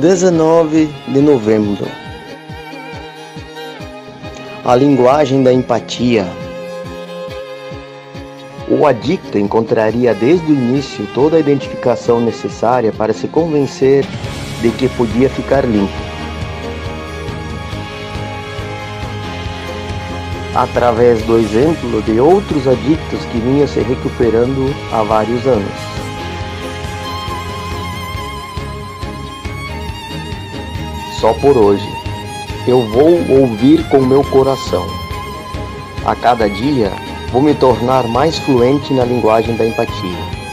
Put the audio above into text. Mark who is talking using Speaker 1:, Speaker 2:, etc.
Speaker 1: 19 de novembro. A linguagem da empatia. O adicto encontraria desde o início toda a identificação necessária para se convencer de que podia ficar limpo. Através do exemplo de outros adictos que vinham se recuperando há vários anos. Só por hoje, eu vou ouvir com meu coração. A cada dia, vou me tornar mais fluente na linguagem da empatia.